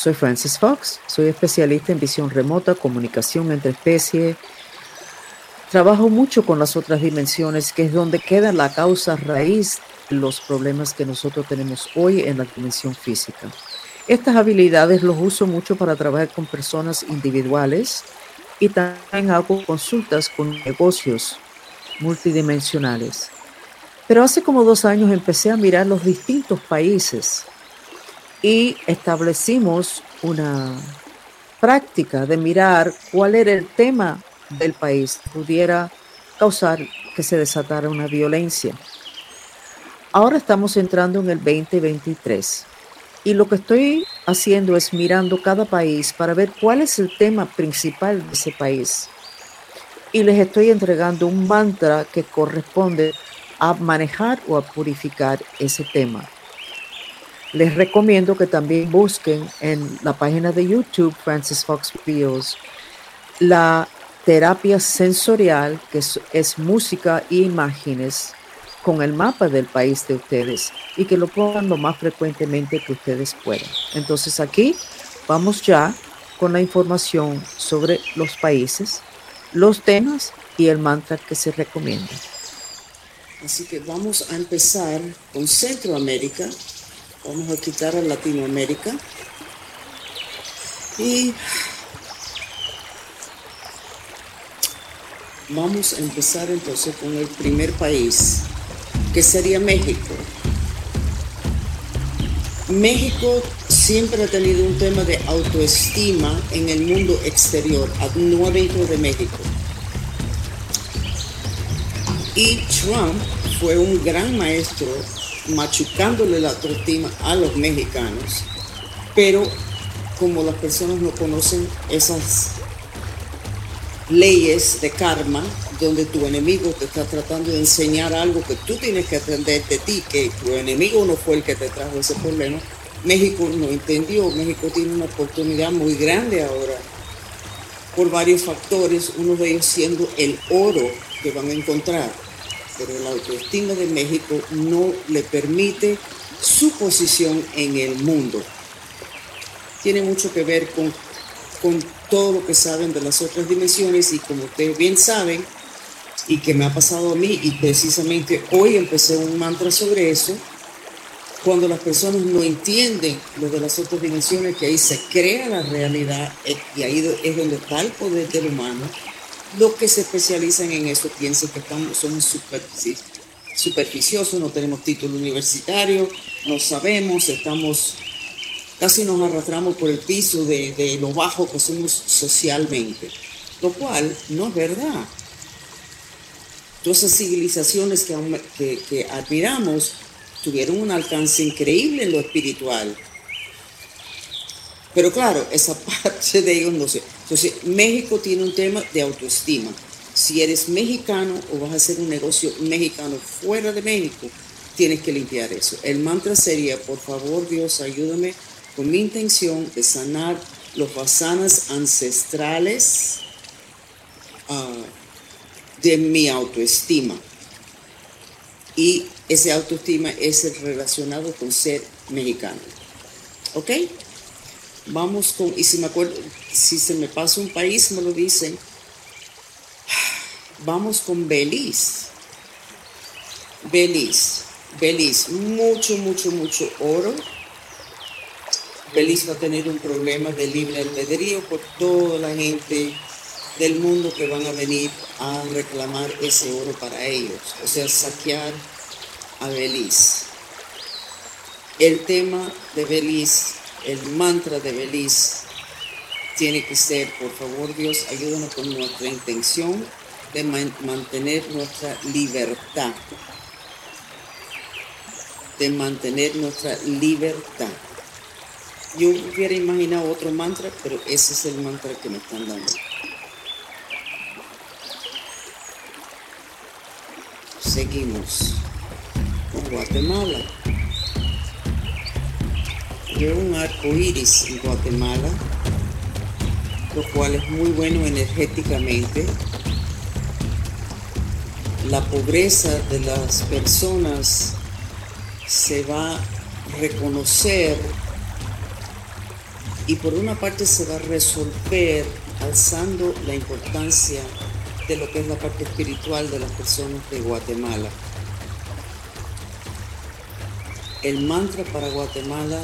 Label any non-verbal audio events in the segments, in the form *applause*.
Soy Francis Fox, soy especialista en visión remota, comunicación entre especies. Trabajo mucho con las otras dimensiones, que es donde queda la causa raíz de los problemas que nosotros tenemos hoy en la dimensión física. Estas habilidades los uso mucho para trabajar con personas individuales y también hago consultas con negocios multidimensionales. Pero hace como dos años empecé a mirar los distintos países y establecimos una práctica de mirar cuál era el tema del país que pudiera causar que se desatara una violencia. Ahora estamos entrando en el 2023 y lo que estoy haciendo es mirando cada país para ver cuál es el tema principal de ese país. Y les estoy entregando un mantra que corresponde a manejar o a purificar ese tema les recomiendo que también busquen en la página de YouTube Francis Fox Videos la terapia sensorial, que es, música e imágenes con el mapa del país de ustedes y que lo pongan lo más frecuentemente que ustedes puedan. Entonces aquí vamos ya con la información sobre los países, los temas y el mantra que se recomienda. Así que vamos a empezar con Centroamérica, Vamos a quitar a Latinoamérica. Y vamos a empezar entonces con el primer país, que sería México. México siempre ha tenido un tema de autoestima en el mundo exterior, no dentro de México. Y Trump fue un gran maestro machucándole la autoestima a los mexicanos, pero como las personas no conocen esas leyes de karma, donde tu enemigo te está tratando de enseñar algo que tú tienes que atender de ti, que tu enemigo no fue el que te trajo ese problema, México no entendió, México tiene una oportunidad muy grande ahora por varios factores, uno de ellos siendo el oro que van a encontrar pero la autoestima de México no le permite su posición en el mundo. Tiene mucho que ver con, con todo lo que saben de las otras dimensiones y como ustedes bien saben, y que me ha pasado a mí, y precisamente hoy empecé un mantra sobre eso, cuando las personas no entienden lo de las otras dimensiones, que ahí se crea la realidad eh, y ahí es donde está el poder del humano, los que se especializan en eso piensan que estamos, somos superficiosos, no tenemos título universitario, no sabemos, estamos, casi nos arrastramos por el piso de, lo bajo que somos socialmente, lo cual no es verdad. Todas esas civilizaciones que, admiramos tuvieron un alcance increíble en lo espiritual. Pero claro, esa *laughs* parte de ellos no sé. Entonces, México tiene un tema de autoestima. Si eres mexicano o vas a hacer un negocio mexicano fuera de México, tienes que limpiar eso. El mantra sería, por favor Dios, ayúdame con mi intención de sanar los basanas ancestrales ah, de mi autoestima. Y ese autoestima es relacionado con ser mexicano. ¿Ok? Vamos con, y si me acuerdo, si se me pasa un país, me lo dicen. Vamos con Belice. Belice. Belice. Mucho, mucho, mucho oro. Belice va a tener un problema de libre albedrío por toda la gente del mundo que van a venir a reclamar ese oro para ellos. O sea, saquear a Belice. El tema de Belice el mantra de Belice tiene que ser, por favor Dios, ayúdanos con nuestra intención de mantener nuestra libertad. De mantener nuestra libertad. Yo hubiera imaginado otro mantra, pero ese es el mantra que me están dando. Seguimos con Guatemala un arco iris en Guatemala, lo cual es muy bueno energéticamente. La pobreza de las personas se va a reconocer Y por una parte se va a resolver alzando la importancia de lo que es la parte espiritual de las personas de Guatemala. El mantra para Guatemala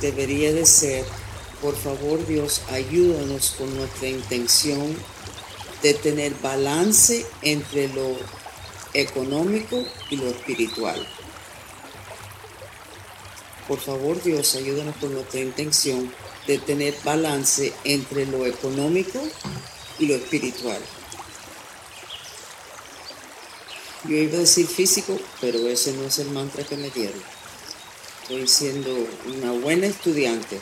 debería de ser, por favor Dios, ayúdanos con nuestra intención de tener balance entre lo económico y lo espiritual. Por favor Dios, ayúdanos con nuestra intención de tener balance entre lo económico y lo espiritual. Yo iba a decir físico, pero ese no es el mantra que me dieron. Estoy siendo una buena estudiante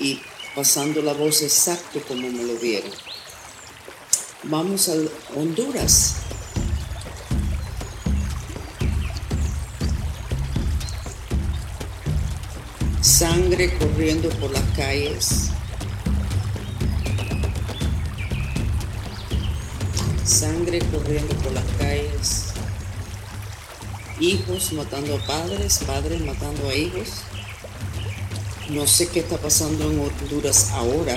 y pasando la voz exacto como me lo dieron. Vamos a Honduras. Sangre corriendo por las calles. Sangre corriendo por las calles hijos matando a padres, padres matando a hijos. No sé qué está pasando en Honduras ahora,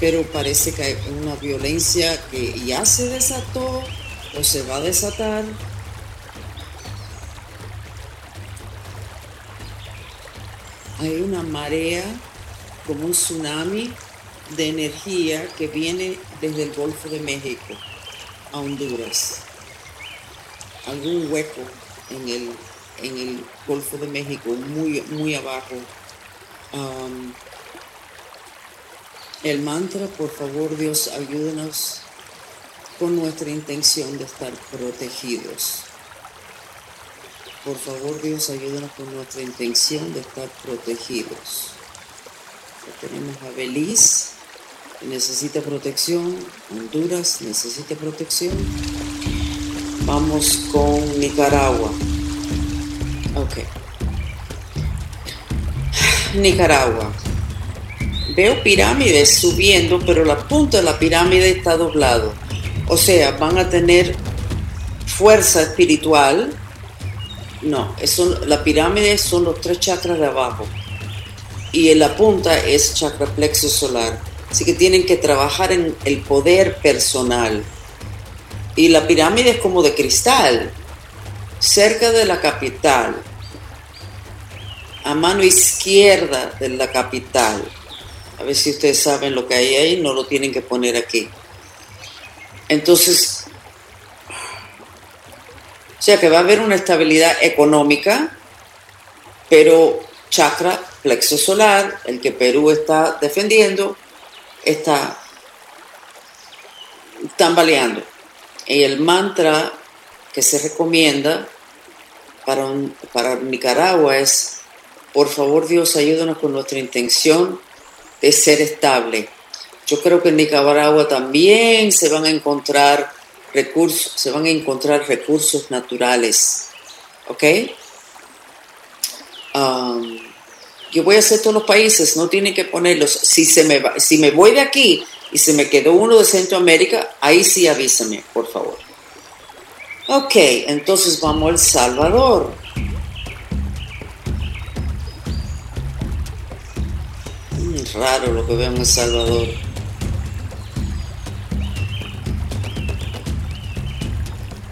pero parece que hay una violencia que ya se desató o se va a desatar. Hay una marea como un tsunami de energía que viene desde el Golfo de México a Honduras algún hueco en el, en el Golfo de México, muy, muy abajo. el mantra, por favor Dios, ayúdenos con nuestra intención de estar protegidos. Por favor Dios, ayúdenos con nuestra intención de estar protegidos. tenemos a Belice, que necesita protección, Honduras necesita protección. Vamos con Nicaragua. Ok. Nicaragua. Veo pirámides subiendo, pero la punta de la pirámide está doblado. O sea, van a tener fuerza espiritual. No, eso, la pirámide son los tres chakras de abajo. Y en la punta es chakra plexo solar. Así que tienen que trabajar en el poder personal y la pirámide es como de cristal, cerca de la capital, a mano izquierda de la capital. A ver si ustedes saben lo que hay ahí, no lo tienen que poner aquí. Entonces, o sea que va a haber una estabilidad económica, pero chakra, plexo solar, el que Perú está defendiendo, está tambaleando. Y el mantra que se recomienda para, para Nicaragua es, por favor Dios, ayúdanos con nuestra intención de ser estable. Yo creo que en Nicaragua también se van a encontrar recursos, se van a encontrar recursos naturales. ¿Ok? Um, yo voy a hacer todos los países, no tienen que ponerlos. Si, se me si me voy de aquí y se me quedó uno de Centroamérica, ahí sí avísame, por favor. Ok, entonces vamos al Salvador. Mm, raro lo que veo en El Salvador.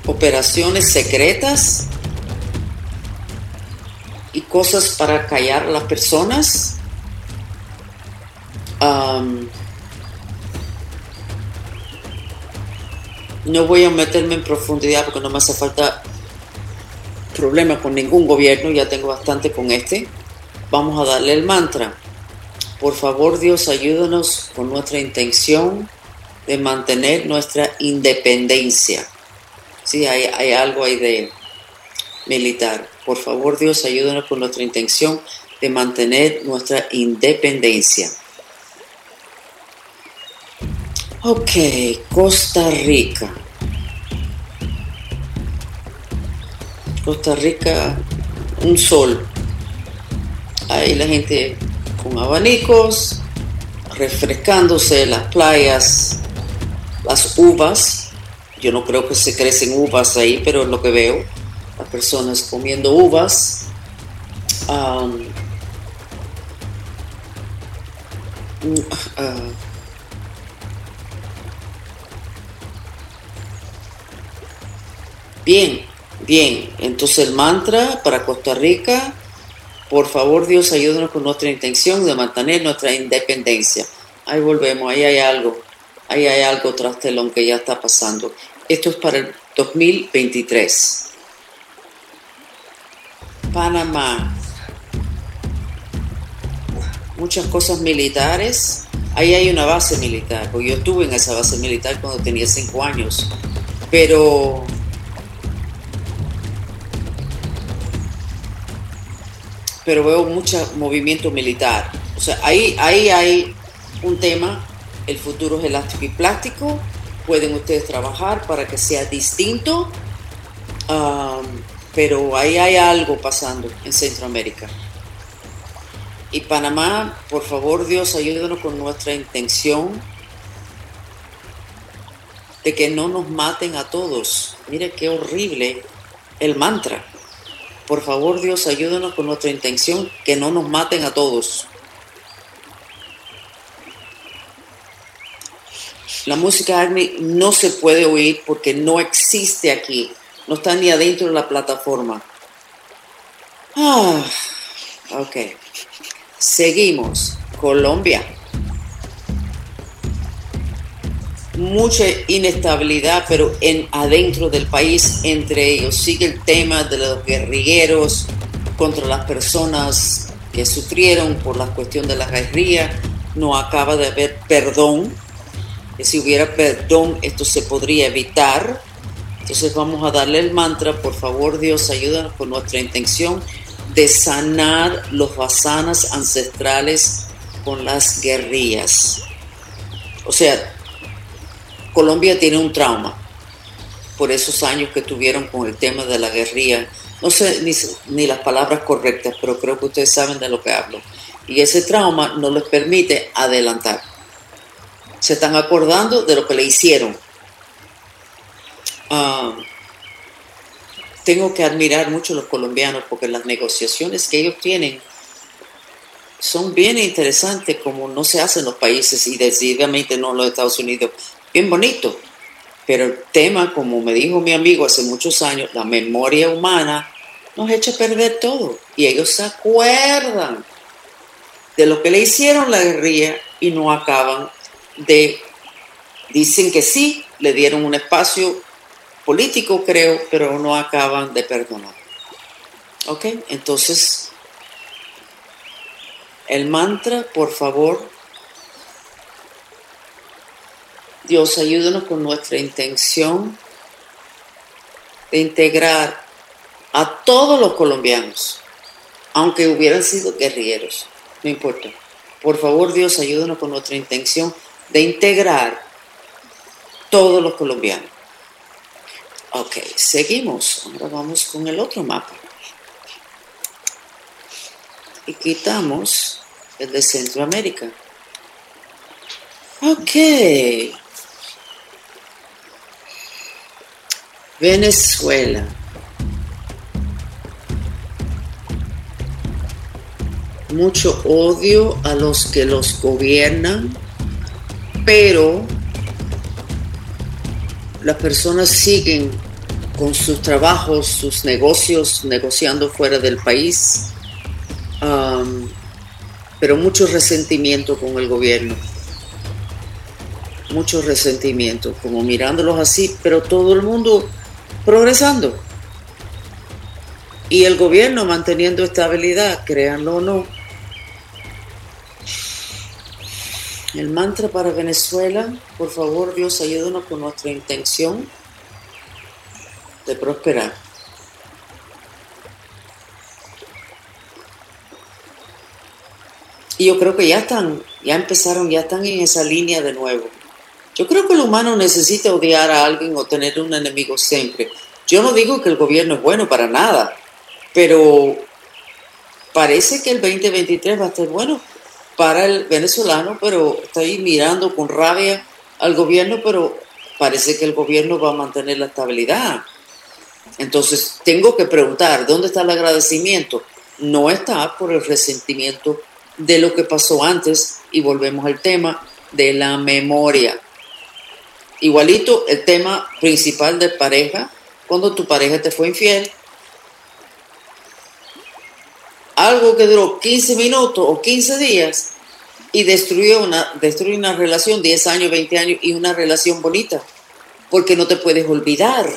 Operaciones secretas y cosas para callar a las personas. No voy a meterme en profundidad porque no me hace falta problema con ningún gobierno, ya tengo bastante con este. Vamos a darle el mantra. Por favor, Dios, ayúdanos con nuestra intención de mantener nuestra independencia. Sí, hay, hay algo ahí de militar. Por favor, Dios, ayúdanos con nuestra intención de mantener nuestra independencia. Ok, Costa Rica. Costa Rica, un sol. Ahí la gente con abanicos, refrescándose las playas, las uvas. Yo no creo que se crecen uvas ahí, pero es lo que veo. Las personas comiendo uvas. Ah, bien, bien. Entonces el mantra para Costa Rica, por favor Dios ayúdanos con nuestra intención de mantener nuestra independencia. Ahí volvemos, ahí hay algo, ahí hay algo tras telón que ya está pasando. Esto es para el 2023. Panamá. Muchas cosas militares. Ahí hay una base militar, porque yo estuve en esa base militar cuando tenía cinco años. Pero pero veo mucho movimiento militar. O sea, ahí, ahí hay un tema, el futuro es elástico y plástico, pueden ustedes trabajar para que sea distinto, pero ahí hay algo pasando en Centroamérica. Y Panamá, por favor Dios, ayúdanos con nuestra intención de que no nos maten a todos. Mire qué horrible el mantra. Por favor Dios, ayúdanos con nuestra intención que no nos maten a todos. La música Agni no se puede oír porque no existe aquí. No está ni adentro de la plataforma. Ah, ok. Seguimos. Colombia. Mucha inestabilidad, pero en adentro del país entre ellos. Sigue el tema de los guerrilleros contra las personas que sufrieron por la cuestión de la guerrilla. No acaba de haber perdón si hubiera perdón esto se podría evitar. Entonces vamos a darle el mantra, por favor Dios, ayúdanos con nuestra intención de sanar los basanas ancestrales con las guerrillas. O sea, Colombia tiene un trauma por esos años que tuvieron con el tema de la guerrilla. No sé ni, las palabras correctas, pero creo que ustedes saben de lo que hablo. Y ese trauma no les permite adelantar se están acordando de lo que le hicieron. Ah, tengo que admirar mucho a los colombianos porque las negociaciones que ellos tienen son bien interesantes como no se hacen en los países y decididamente no los Estados Unidos. Bien bonito. Pero el tema, como me dijo mi amigo hace muchos años, la memoria humana nos echa a perder todo. Y ellos se acuerdan de lo que le hicieron la guerrilla y no acaban de, dicen que sí, le dieron un espacio político, creo, pero no acaban de perdonar. ¿Ok? Entonces, el mantra, por favor, Dios, ayúdanos con nuestra intención de integrar a todos los colombianos, aunque hubieran sido guerrilleros, no importa. Por favor, Dios, ayúdanos con nuestra intención de integrar todos los colombianos. Ok, seguimos. Ahora vamos con el otro mapa. Y quitamos el de Centroamérica. Ok. Venezuela. Mucho odio a los que los gobiernan pero las personas siguen con sus trabajos, sus negocios, negociando fuera del país, pero mucho resentimiento con el gobierno, mucho resentimiento, como mirándolos así, pero todo el mundo progresando. Y el gobierno manteniendo estabilidad, créanlo o no, El mantra para Venezuela, por favor Dios ayúdanos con nuestra intención de prosperar. Y yo creo que ya están, ya empezaron, ya están en esa línea de nuevo. Yo creo que el humano necesita odiar a alguien o tener un enemigo siempre. Yo no digo que el gobierno es bueno para nada, pero parece que el 2023 va a estar bueno para el venezolano, pero estoy mirando con rabia al gobierno, pero parece que el gobierno va a mantener la estabilidad. Entonces, tengo que preguntar, ¿dónde está el agradecimiento? No está por el resentimiento de lo que pasó antes y volvemos al tema de la memoria. Igualito el tema principal de pareja, cuando tu pareja te fue infiel, algo que duró 15 minutos o 15 días y destruyó una, una relación, 10 años, 20 años y una relación bonita, porque no te puedes olvidar.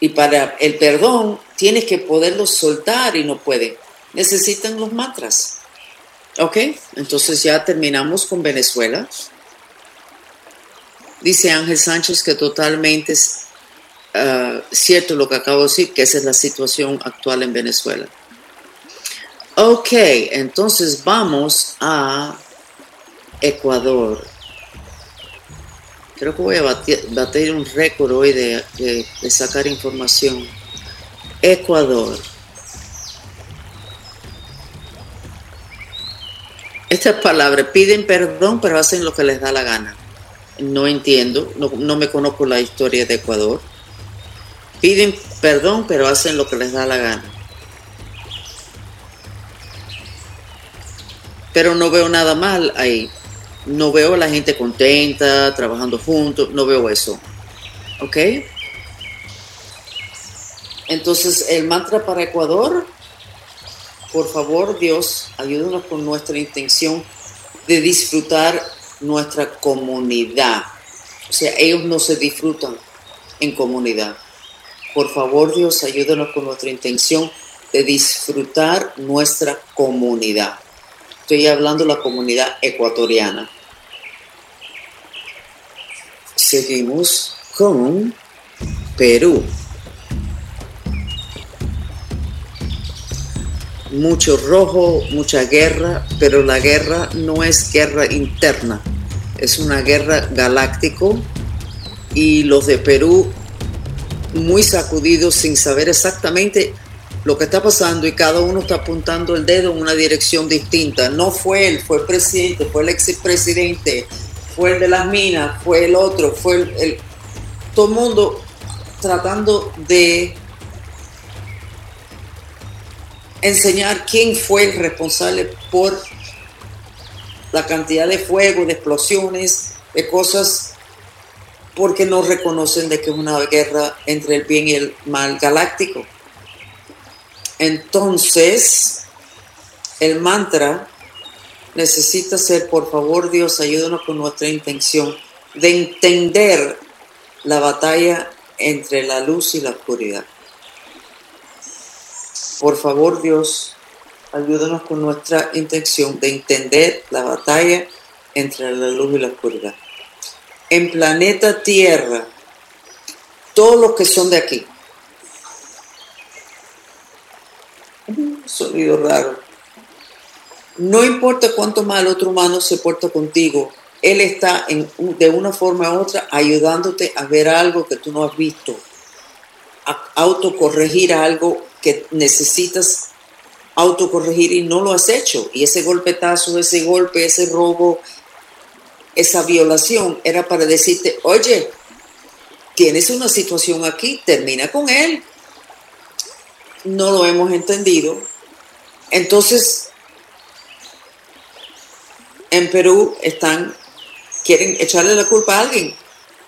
Y para el perdón tienes que poderlo soltar y no puede. Necesitan los mantras. Ok, entonces ya terminamos con Venezuela. Dice Ángel Sánchez que totalmente es ah, cierto lo que acabo de decir, que esa es la situación actual en Venezuela. Ok, entonces vamos a Ecuador. Creo que voy a batir, un récord hoy de, de sacar información. Ecuador. Estas palabras piden perdón, pero hacen lo que les da la gana. No entiendo, no, me conozco la historia de Ecuador. Piden perdón, pero hacen lo que les da la gana. Pero no veo nada mal ahí. No veo a la gente contenta, trabajando juntos, no veo eso. ¿Ok? Entonces, el mantra para Ecuador por favor, Dios, ayúdanos con nuestra intención de disfrutar nuestra comunidad. O sea, ellos no se disfrutan en comunidad. Por favor, Dios, ayúdanos con nuestra intención de disfrutar nuestra comunidad. Estoy hablando de la comunidad ecuatoriana. Seguimos con Perú. Mucho rojo, mucha guerra, pero la guerra no es guerra interna, es una guerra galáctico y los de Perú muy sacudidos sin saber exactamente lo que está pasando y cada uno está apuntando el dedo en una dirección distinta. No fue él, fue el presidente, fue el expresidente, fue el de las minas, fue el otro, fue el, todo el mundo tratando de enseñar quién fue el responsable por la cantidad de fuego, de explosiones, de cosas, porque no reconocen de que es una guerra entre el bien y el mal galáctico. Entonces, el mantra necesita ser, por favor Dios, ayúdanos con nuestra intención de entender la batalla entre la luz y la oscuridad. Por favor, Dios, ayúdanos con nuestra intención de entender la batalla entre la luz y la oscuridad. En planeta Tierra, todos los que son de aquí, sonido raro. No importa cuánto mal otro humano se porta contigo, él está de una forma u otra ayudándote a ver algo que tú no has visto, a autocorregir algo que necesitas autocorregir y no lo has hecho. Y ese golpetazo, ese golpe, ese robo, esa violación era para decirte, oye, tienes una situación aquí, termina con él. No lo hemos entendido. Entonces, en Perú están, quieren echarle la culpa a alguien,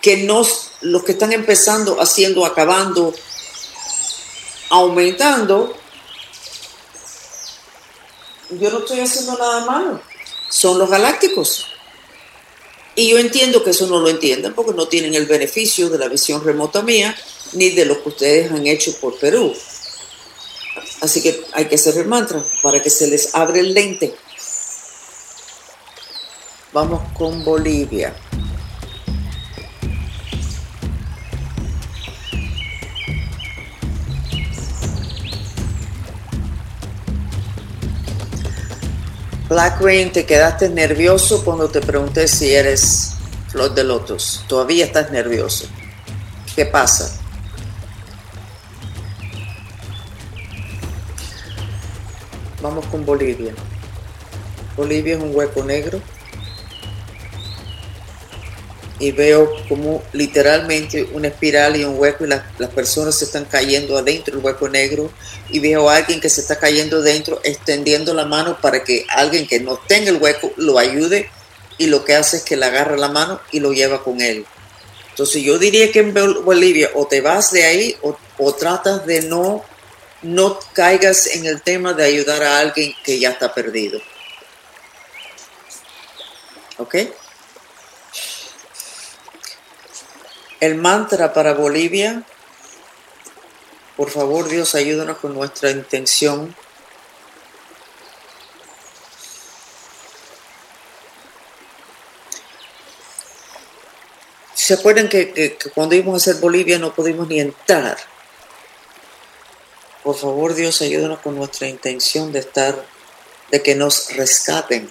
que no, los que están empezando, haciendo, acabando, aumentando, yo no estoy haciendo nada malo. Son los galácticos. Y yo entiendo que eso no lo entiendan porque no tienen el beneficio de la visión remota mía ni de lo que ustedes han hecho por Perú. Así que hay que hacer el mantra para que se les abre el lente. Vamos con Bolivia. Black Rain, te quedaste nervioso cuando te pregunté si eres flor de lotos. Todavía estás nervioso. ¿Qué pasa? Vamos con Bolivia. Bolivia es un hueco negro. Y veo como literalmente una espiral y un hueco y las, las personas se están cayendo adentro del hueco negro y veo a alguien que se está cayendo dentro extendiendo la mano para que alguien que no tenga el hueco lo ayude y lo que hace es que le agarra la mano y lo lleva con él. Entonces yo diría que en Bolivia o te vas de ahí o, o tratas de no, no caigas en el tema de ayudar a alguien que ya está perdido. ¿Ok? El mantra para Bolivia, por favor Dios ayúdanos con nuestra intención. ¿Se acuerdan que, que, cuando íbamos a hacer Bolivia no pudimos ni entrar? Por favor Dios ayúdanos con nuestra intención de estar, de que nos rescaten.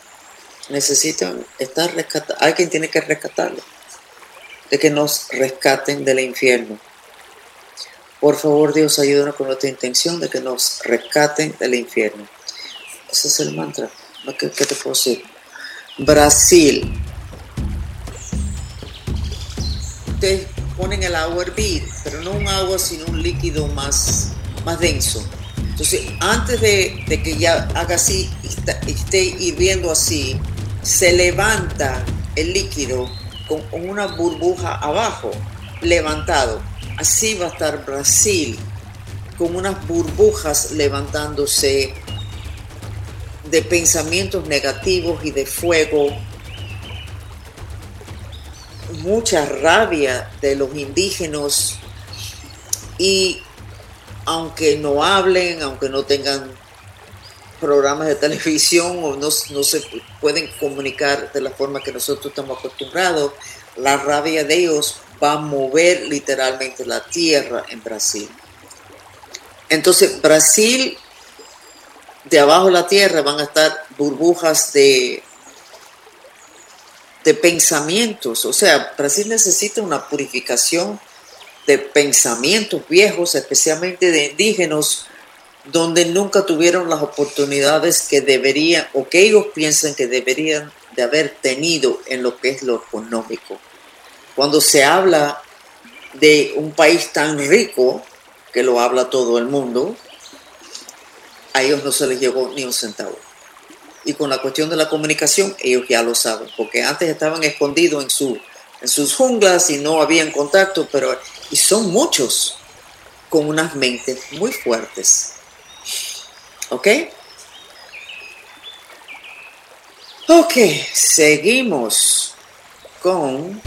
Necesitan estar rescatados. Alguien tiene que rescatarlo de que nos rescaten del infierno. Por favor, Dios, ayúdanos con nuestra intención de que nos rescaten del infierno. Ese es el mantra. ¿Qué, qué te puedo decir? Brasil. Ustedes ponen el agua a hervir, pero no un agua, sino un líquido más, más denso. Entonces, antes de, de que ya haga así, esté hirviendo así, se levanta el líquido con una burbuja abajo, levantado. Así va a estar Brasil, con unas burbujas levantándose de pensamientos negativos y de fuego, mucha rabia de los indígenas y aunque no hablen, aunque no tengan programas de televisión o no, no, se pueden comunicar de la forma que nosotros estamos acostumbrados, la rabia de ellos va a mover literalmente la tierra en Brasil. Entonces, Brasil, de abajo de la tierra van a estar burbujas de, de pensamientos. O sea, Brasil necesita una purificación de pensamientos viejos, especialmente de indígenas, donde nunca tuvieron las oportunidades que deberían o que ellos piensan que deberían de haber tenido en lo que es lo económico. Cuando se habla de un país tan rico, que lo habla todo el mundo, a ellos no se les llegó ni un centavo. Y con la cuestión de la comunicación, ellos ya lo saben, porque antes estaban escondidos en, su, en sus junglas y no habían contacto, pero y son muchos con unas mentes muy fuertes. ¿Ok? Ok, seguimos con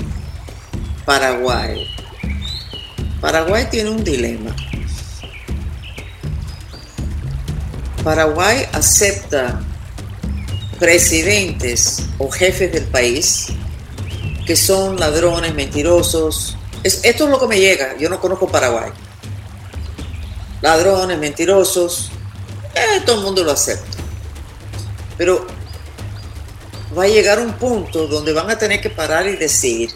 Paraguay. Paraguay tiene un dilema. Paraguay acepta presidentes o jefes del país que son ladrones, mentirosos. Es, esto es lo que me llega. Yo no conozco Paraguay. Ladrones, mentirosos, eh, todo el mundo lo acepta. Pero va a llegar un punto donde van a tener que parar y decir,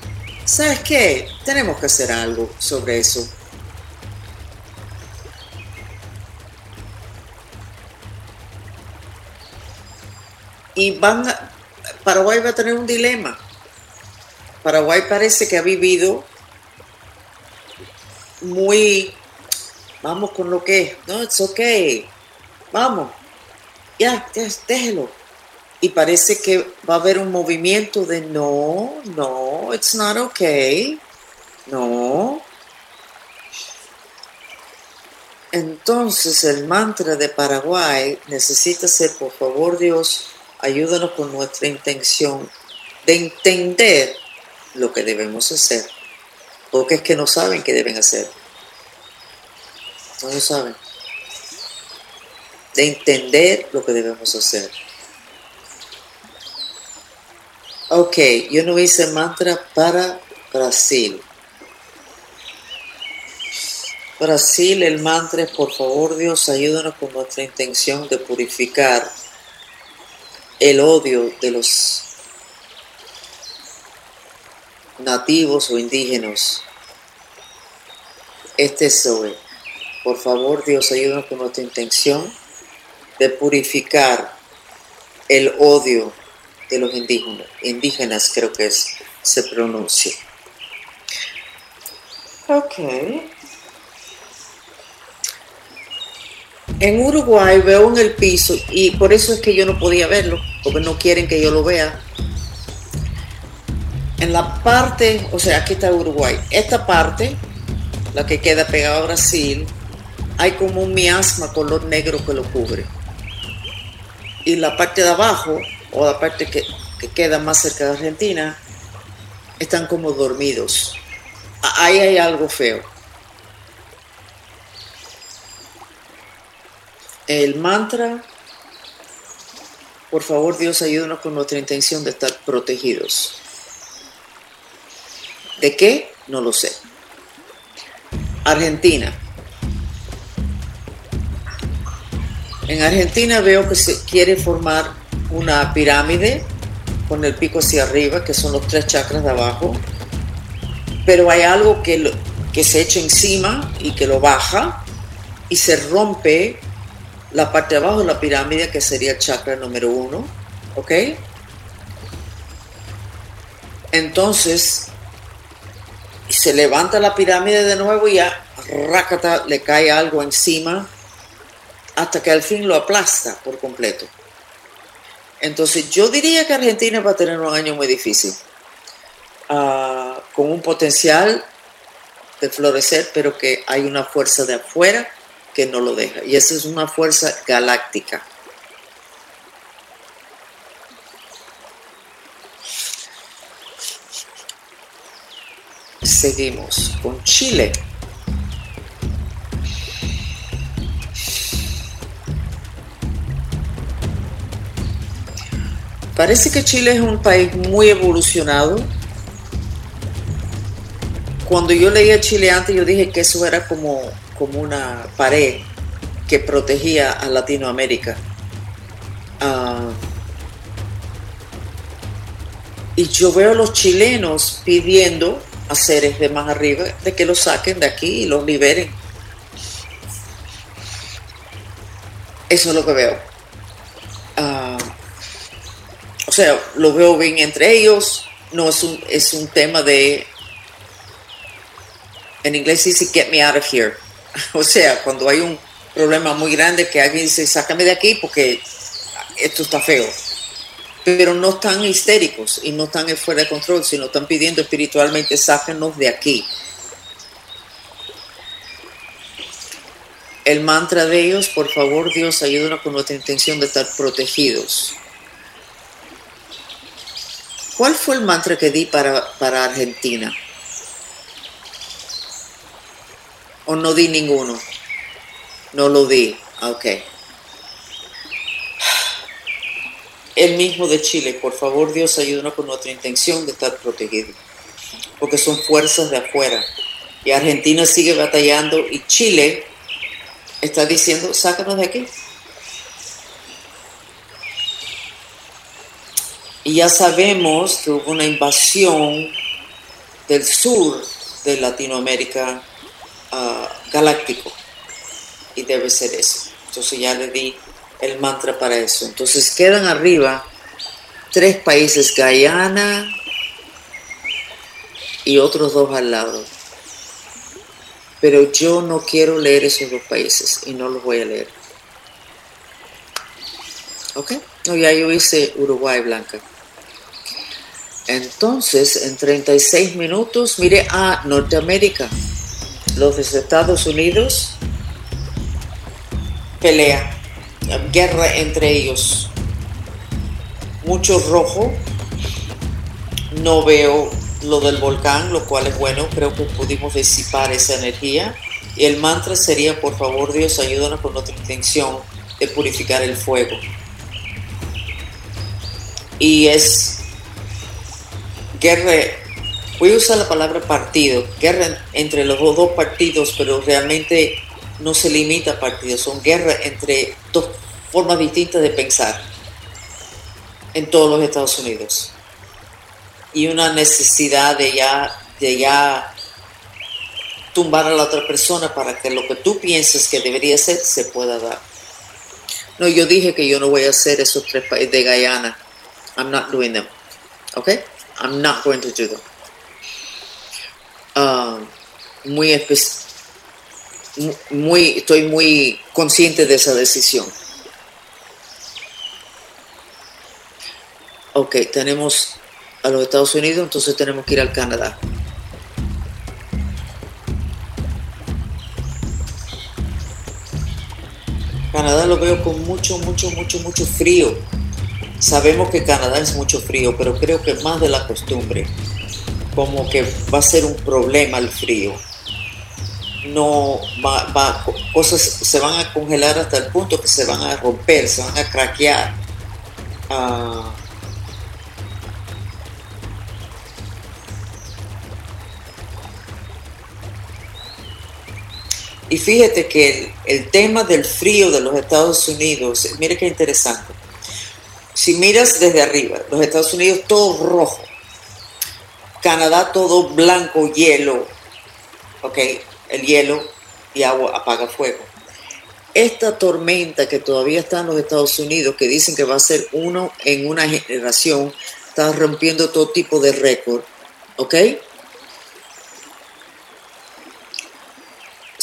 ¿sabes qué? Tenemos que hacer algo sobre eso. Y van a, Paraguay va a tener un dilema. Paraguay parece que ha vivido muy, vamos con lo que es, no, it's okay, vamos, ya, ya, déjelo. Y parece que va a haber un movimiento de no, no, it's not okay, no. Entonces el mantra de Paraguay necesita ser, por favor Dios, ayúdanos con nuestra intención de entender lo que debemos hacer. Porque es que no saben qué deben hacer. No lo saben de entender lo que debemos hacer. Ok, yo no hice mantra para Brasil. Brasil, el mantra es por favor Dios, ayúdanos con nuestra intención de purificar el odio de los nativos o indígenas. Este es hoy. Por favor Dios, ayúdanos con nuestra intención de purificar el odio de los indígenas, indígenas creo que es, se pronuncia. Ok. En Uruguay veo en el piso y por eso es que yo no podía verlo, porque no quieren que yo lo vea. En la parte, o sea, aquí está Uruguay, esta parte, la que queda pegada a Brasil, hay como un miasma color negro que lo cubre. Y la parte de abajo, o la parte que, que queda más cerca de Argentina, están como dormidos. Ahí hay algo feo. El mantra, por favor Dios ayúdanos con nuestra intención de estar protegidos. ¿De qué? No lo sé. Argentina. En Argentina veo que se quiere formar una pirámide con el pico hacia arriba, que son los tres chakras de abajo, pero hay algo que, que se echa encima y que lo baja y se rompe la parte de abajo de la pirámide, que sería el chakra número uno, ¿ok? Entonces, se levanta la pirámide de nuevo y ya, rácata, le cae algo encima hasta que al fin lo aplasta por completo. Entonces, yo diría que Argentina va a tener un año muy difícil, uh, con un potencial de florecer, pero que hay una fuerza de afuera que no lo deja. Y esa es una fuerza galáctica. Seguimos con Chile. Parece que Chile es un país muy evolucionado. Cuando yo leía Chile antes, yo dije que eso era como como una pared que protegía a Latinoamérica. Uh, y yo veo a los chilenos pidiendo a seres de más arriba de que los saquen de aquí y los liberen. Eso es lo que veo. Uh, o sea, lo veo bien entre ellos. No es un, es un tema de. En inglés dice get me out of here. *laughs* O sea, cuando hay un problema muy grande que alguien dice, sácame de aquí porque esto está feo. Pero no están histéricos y no están fuera de control, sino están pidiendo espiritualmente, sáquenos de aquí. El mantra de ellos, por favor Dios, ayúdanos con nuestra intención de estar protegidos. ¿Cuál fue el mantra que di para, para Argentina? ¿O no di ninguno? No lo di. Ah, ok. El mismo de Chile, por favor Dios ayúdanos con nuestra intención de estar protegidos. Porque son fuerzas de afuera. Y Argentina sigue batallando y Chile está diciendo, sácanos de aquí. Y ya sabemos que hubo una invasión del sur de Latinoamérica galáctico. Y debe ser eso. Entonces ya le di el mantra para eso. Entonces quedan arriba tres países, Guyana y otros dos al lado. Pero yo no quiero leer esos dos países y no los voy a leer. ¿Ok? No, ya yo hice Uruguay Blanca. Entonces, en 36 minutos, mire a Norteamérica los Estados Unidos pelea, guerra entre ellos. Mucho rojo. No veo lo del volcán, lo cual es bueno. Creo que pudimos disipar esa energía. Y el mantra sería, por favor Dios, ayúdanos con nuestra intención de purificar el fuego. Y es guerra voy a usar la palabra partido, guerra entre los dos partidos, pero realmente no se limita a partidos, son guerras entre dos formas distintas de pensar en todos los Estados Unidos. Y una necesidad de ya, de ya tumbar a la otra persona para que lo que tú pienses que debería ser se pueda dar. No, yo dije que yo no voy a hacer esos tres países de Guyana. I'm not doing them. Okay? I'm not going to do them. Ah, muy, estoy muy consciente de esa decisión. Ok, tenemos a los Estados Unidos, entonces tenemos que ir al Canadá. Canadá lo veo con mucho, mucho, mucho, mucho frío. Sabemos que Canadá es mucho frío, pero creo que más de la costumbre. Como que va a ser un problema el frío. No va, va, cosas se van a congelar hasta el punto que se van a romper, se van a craquear. Ah, Y fíjate que el, tema del frío de los Estados Unidos, mire qué interesante. Si miras desde arriba, los Estados Unidos todo rojo, Canadá todo blanco, hielo, ok, el hielo y agua apaga fuego. Esta tormenta que todavía está en los Estados Unidos, que dicen que va a ser uno en una generación, está rompiendo todo tipo de récord, ¿ok?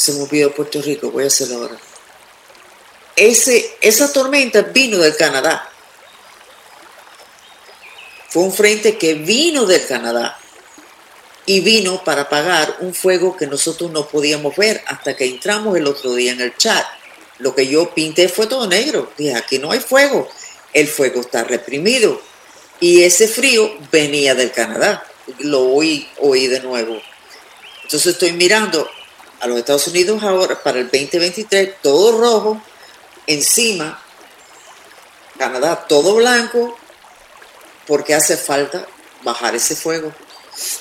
se me olvidó Puerto Rico, voy a hacerlo ahora. Ese, esa tormenta vino del Canadá. Fue un frente que vino del Canadá y vino para apagar un fuego que nosotros no podíamos ver hasta que entramos el otro día en el chat. Lo que yo pinté fue todo negro. Dije, aquí no hay fuego. El fuego está reprimido. Y ese frío venía del Canadá. Lo oí, oí de nuevo. Entonces estoy mirando a los Estados Unidos ahora para el 2023, todo rojo, encima, Canadá todo blanco, porque hace falta bajar ese fuego.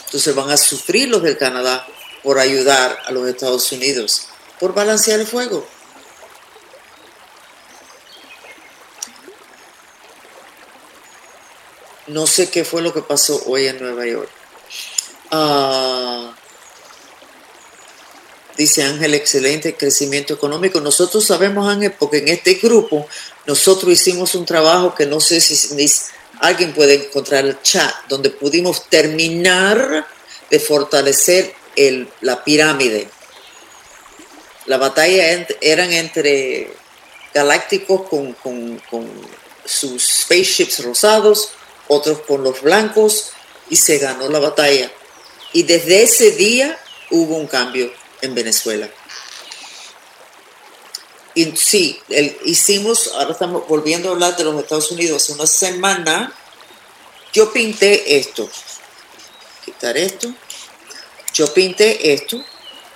Entonces van a sufrir los del Canadá por ayudar a los Estados Unidos, por balancear el fuego. No sé qué fue lo que pasó hoy en Nueva York. Ah, dice Ángel, excelente crecimiento económico. Nosotros sabemos, Ángel, porque en este grupo nosotros hicimos un trabajo que no sé si alguien puede encontrar el chat, donde pudimos terminar de fortalecer la pirámide. La batalla eran entre galácticos con, con sus spaceships rosados, otros con los blancos, y se ganó la batalla. Y desde ese día hubo un cambio en Venezuela. Y sí, hicimos, ahora estamos volviendo a hablar de los Estados Unidos, hace una semana yo pinté esto, quitar esto, yo pinté esto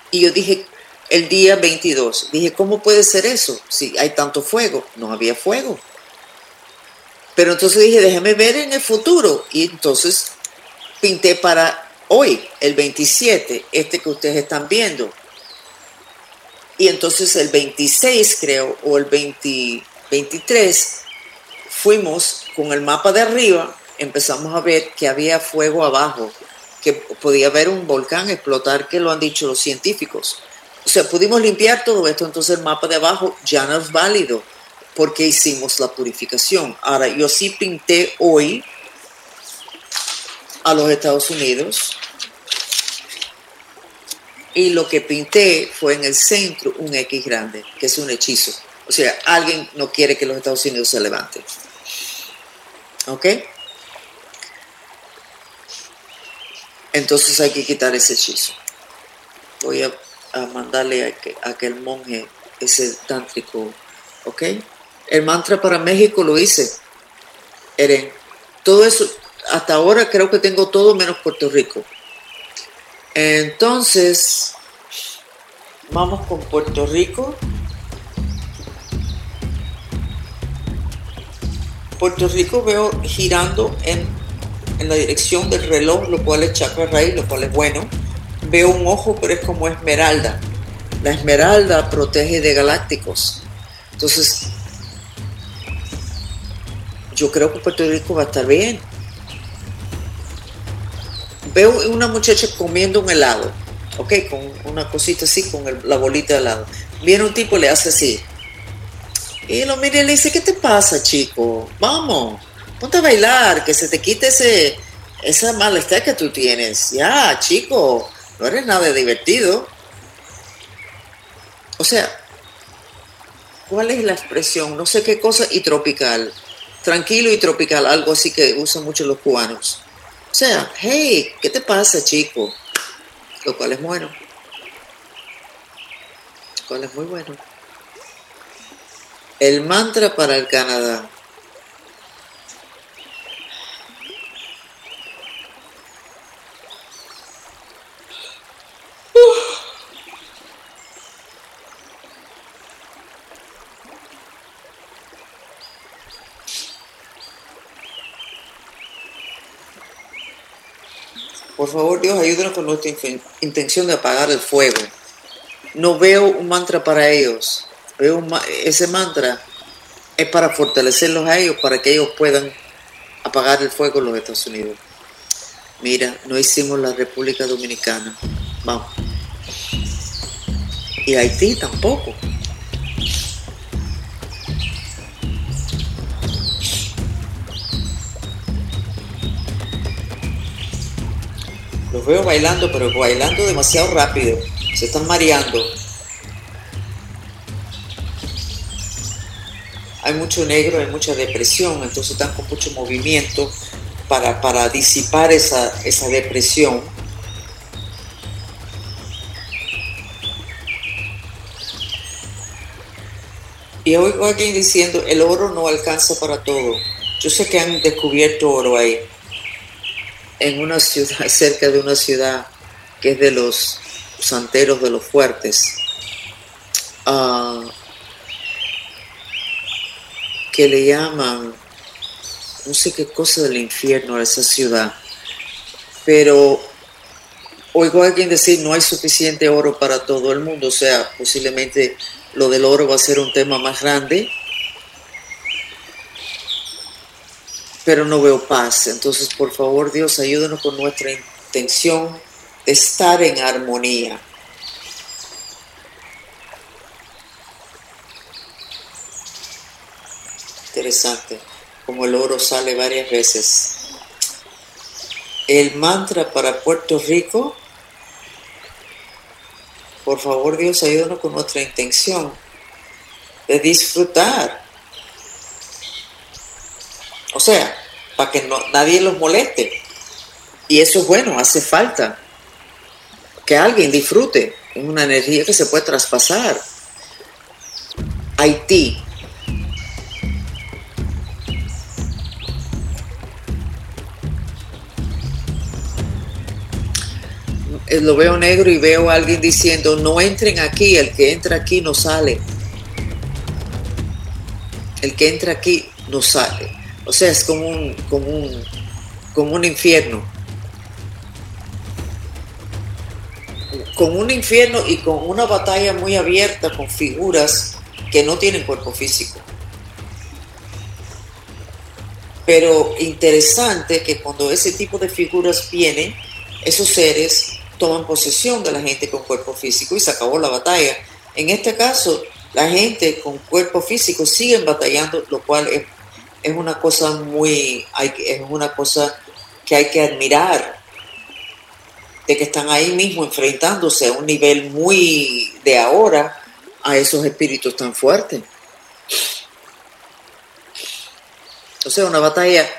y yo dije el día 22, dije, ¿cómo puede ser eso? Si hay tanto fuego, no había fuego. Pero entonces dije, déjeme ver en el futuro. Y entonces pinté para hoy, el 27, este que ustedes están viendo. Y entonces el 26, creo, o el 23, fuimos con el mapa de arriba, empezamos a ver que había fuego abajo, que podía haber un volcán explotar, que lo han dicho los científicos. O sea, pudimos limpiar todo esto, entonces el mapa de abajo ya no es válido porque hicimos la purificación. Ahora, yo sí pinté hoy a los Estados Unidos y lo que pinté fue en el centro un X grande, que es un hechizo. O sea, alguien no quiere que los Estados Unidos se levanten. ¿Ok? Entonces hay que quitar ese hechizo. Voy a, mandarle a, aquel monje ese tántrico. ¿Ok? El mantra para México lo hice. Eren. Todo eso, hasta ahora creo que tengo todo menos Puerto Rico. Entonces, vamos con Puerto Rico. Puerto Rico veo girando en, la dirección del reloj, lo cual es chakra raíz, lo cual es bueno. Veo un ojo, pero es como esmeralda. La esmeralda protege de galácticos. Entonces, yo creo que Puerto Rico va a estar bien veo una muchacha comiendo un helado, ok, con una cosita así, con la bolita de helado. Viene un tipo y le hace así. Y lo mira y le dice, ¿qué te pasa, chico? Vamos, ponte a bailar, que se te quite ese, esa malestar que tú tienes. Ya, chico, no eres nada divertido. O sea, ¿cuál es la expresión? No sé qué cosa y tropical. Tranquilo y tropical, algo así que usan mucho los cubanos. O sea, hey, ¿qué te pasa, chico? Lo cual es bueno. Lo cual es muy bueno. El mantra para el Canadá. Por favor, Dios, ayúdenos con nuestra intención de apagar el fuego. No veo un mantra para ellos. Veo ese mantra es para fortalecerlos a ellos, para que ellos puedan apagar el fuego en los Estados Unidos. Mira, no hicimos la República Dominicana. Vamos. Y Haití tampoco. Los veo bailando, pero bailando demasiado rápido. Se están mareando. Hay mucho negro, hay mucha depresión, entonces están con mucho movimiento para, para disipar esa, esa depresión. Y oigo a alguien diciendo, el oro no alcanza para todo. Yo sé que han descubierto oro ahí en una ciudad, *laughs* cerca de una ciudad que es de los santeros de los fuertes, ah, que le llaman, no sé qué cosa del infierno a esa ciudad, pero oigo a alguien decir no hay suficiente oro para todo el mundo, o sea, posiblemente lo del oro va a ser un tema más grande pero no veo paz. Entonces, por favor, Dios, ayúdanos con nuestra intención de estar en armonía. Interesante, como el oro sale varias veces. El mantra para Puerto Rico, por favor Dios, ayúdanos con nuestra intención de disfrutar o sea, para que no, nadie los moleste. Y eso es bueno, hace falta. Que alguien disfrute. Es una energía que se puede traspasar. Haití. Eh, lo veo negro y veo a alguien diciendo, no entren aquí, el que entra aquí no sale. El que entra aquí no sale. O sea, es como un, como un, como un infierno. Con un infierno y con una batalla muy abierta con figuras que no tienen cuerpo físico. Pero interesante que cuando ese tipo de figuras vienen, esos seres toman posesión de la gente con cuerpo físico y se acabó la batalla. En este caso, la gente con cuerpo físico siguen batallando, lo cual es es una cosa muy, es una cosa que hay que admirar, de que están ahí mismo enfrentándose a un nivel muy de ahora a esos espíritus tan fuertes. O sea, una batalla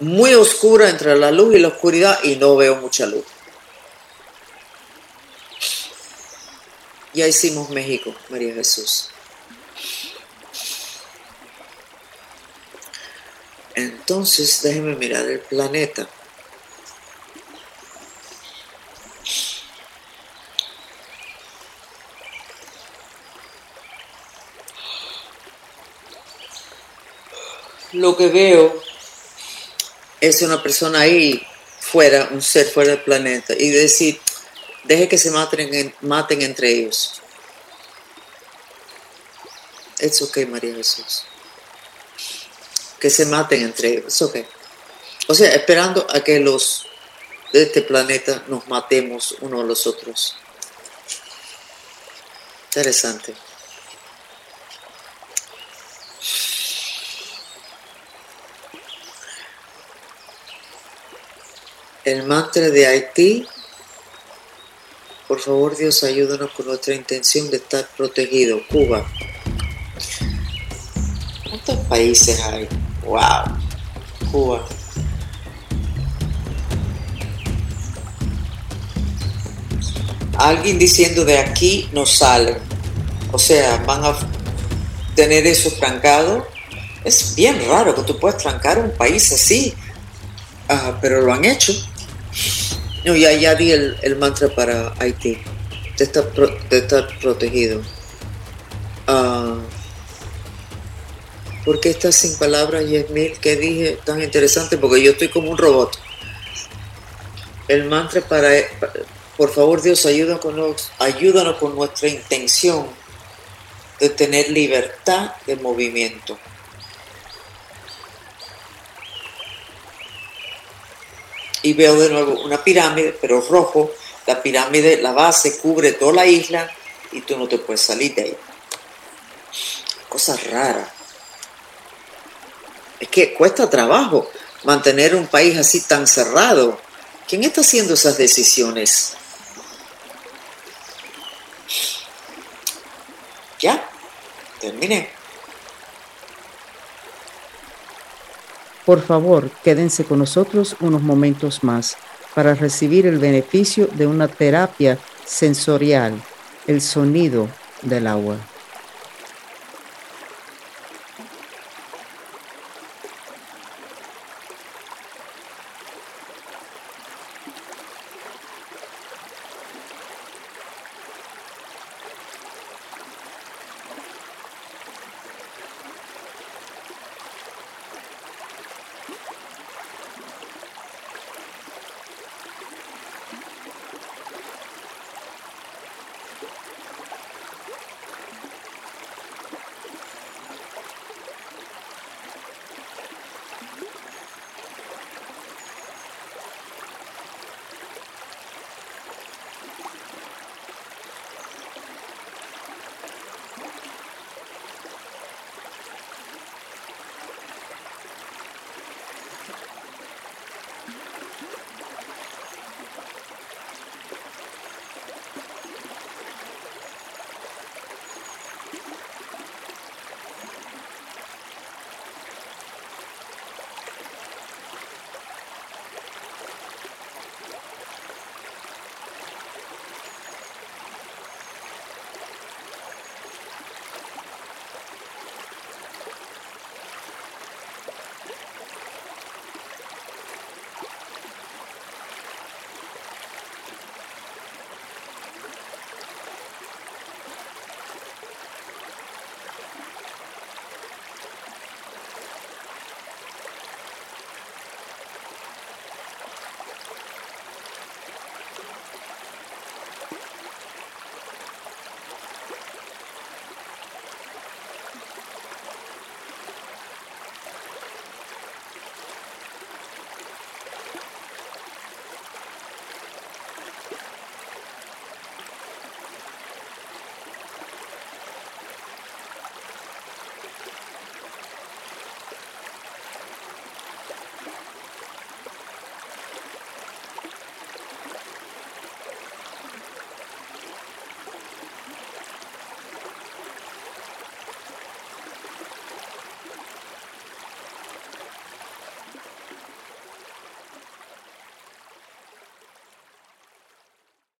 muy oscura entre la luz y la oscuridad y no veo mucha luz. Ya hicimos México, María Jesús. Entonces, déjeme mirar el planeta. Lo que veo es una persona ahí fuera, un ser fuera del planeta, y decir, deje que se maten, entre ellos. Es ok, María Jesús que se maten entre ellos. Okay. O sea, esperando a que los de este planeta nos matemos unos a los otros. Interesante. El mantra de Haití por favor Dios ayúdanos con nuestra intención de estar protegido. Cuba. ¿Cuántos países hay? ¡Wow! Cuba. Alguien diciendo de aquí no salen. O sea, van a tener eso trancado. Es bien raro que tú puedas trancar un país así. Ah, pero lo han hecho. No, ya, ya di el, mantra para Haití. De estar, protegido. Ah, ¿Por qué estás sin palabras, Yasmil? ¿Qué dije tan interesante? Porque yo estoy como un robot. El mantra para... Por favor, Dios, ayúdanos con, ayúdanos con nuestra intención de tener libertad de movimiento. Y veo de nuevo una pirámide, pero rojo. La pirámide, la base cubre toda la isla y tú no te puedes salir de ahí. Cosa rara. Es que cuesta trabajo mantener un país así tan cerrado. ¿Quién está haciendo esas decisiones? Ya, terminé. Por favor, quédense con nosotros unos momentos más para recibir el beneficio de una terapia sensorial, el sonido del agua.